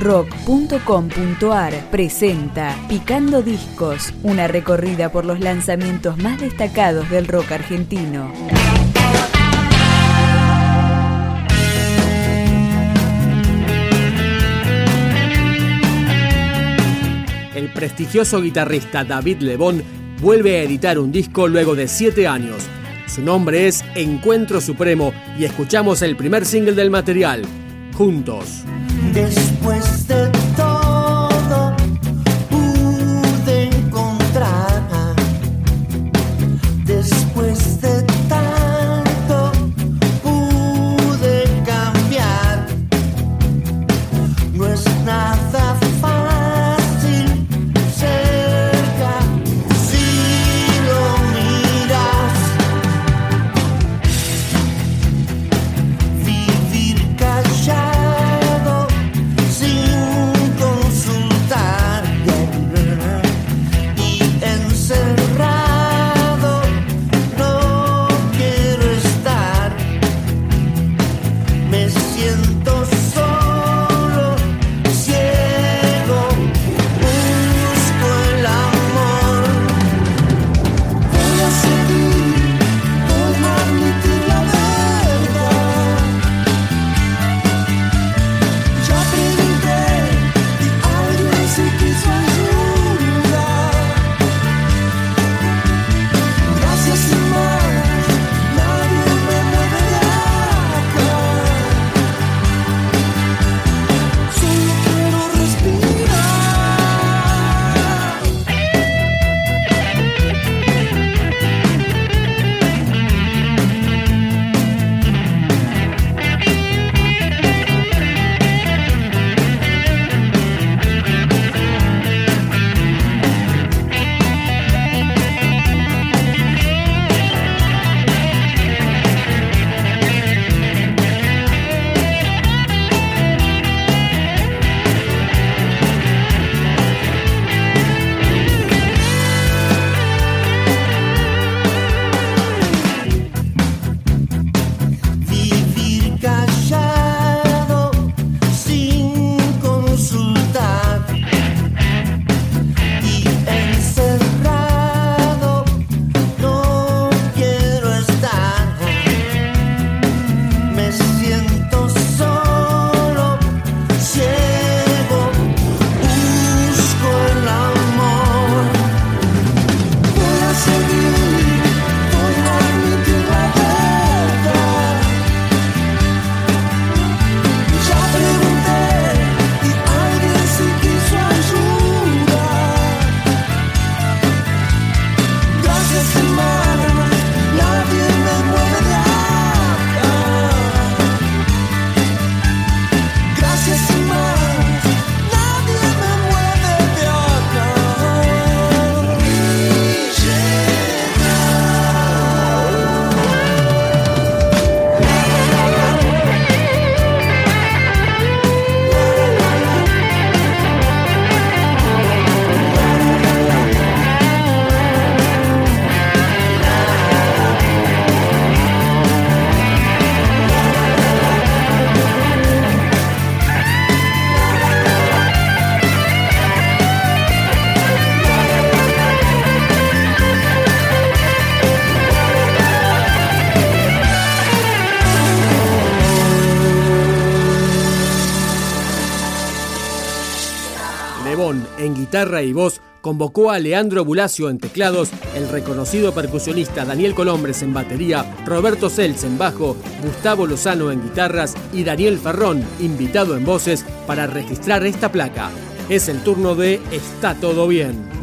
rock.com.ar presenta Picando Discos, una recorrida por los lanzamientos más destacados del rock argentino. El prestigioso guitarrista David Lebón vuelve a editar un disco luego de siete años. Su nombre es Encuentro Supremo y escuchamos el primer single del material, Juntos. Después de guitarra y voz, convocó a Leandro Bulacio en teclados, el reconocido percusionista Daniel Colombres en batería, Roberto Seltz en bajo, Gustavo Lozano en guitarras y Daniel Ferrón, invitado en voces, para registrar esta placa. Es el turno de Está todo bien.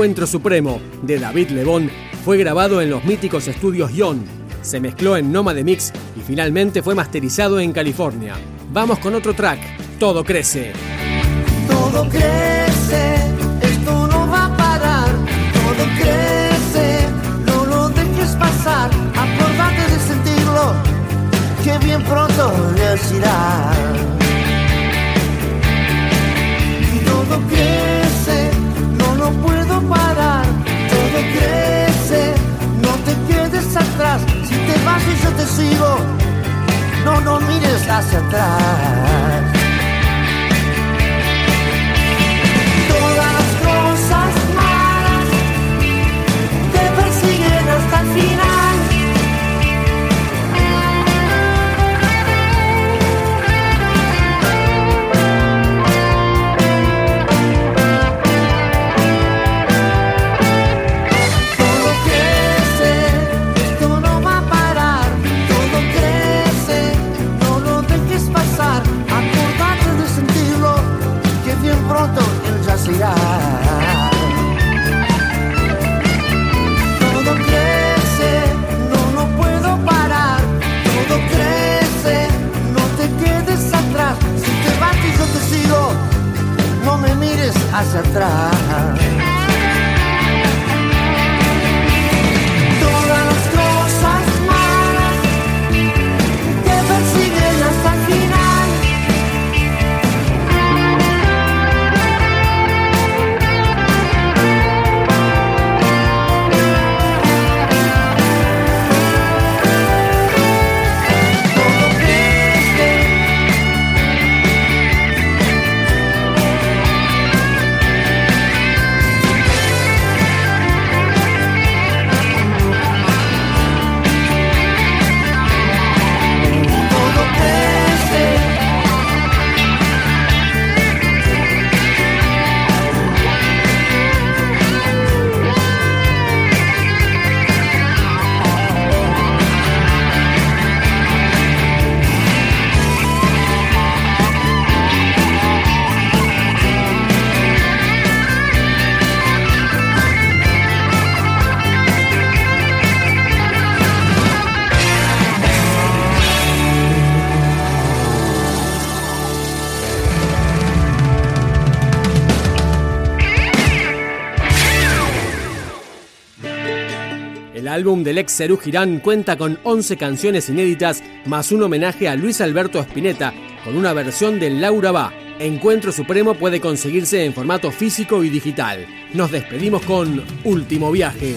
Encuentro Supremo de David Lebón fue grabado en los míticos estudios Yon. Se mezcló en Noma de Mix y finalmente fue masterizado en California. Vamos con otro track, Todo Crece. Todo crece, esto no va a parar. Todo crece, no lo dejes pasar. Acordate de sentirlo, que bien pronto les no, no mires hacia atrás. Álbum del ex Serú Girán cuenta con 11 canciones inéditas más un homenaje a Luis Alberto Spinetta con una versión de Laura Va. Encuentro Supremo puede conseguirse en formato físico y digital. Nos despedimos con Último Viaje.